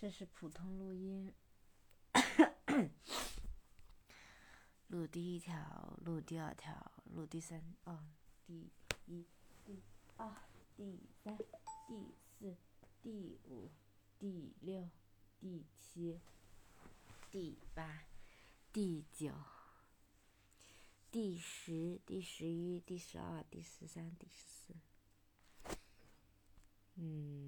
这是普通录音。录第一条，录第二条，录第三，哦，第一、第二、第三、第四、第五、第六、第七、第八、第九、第十、第十一、第十二、第十三、第十四。嗯。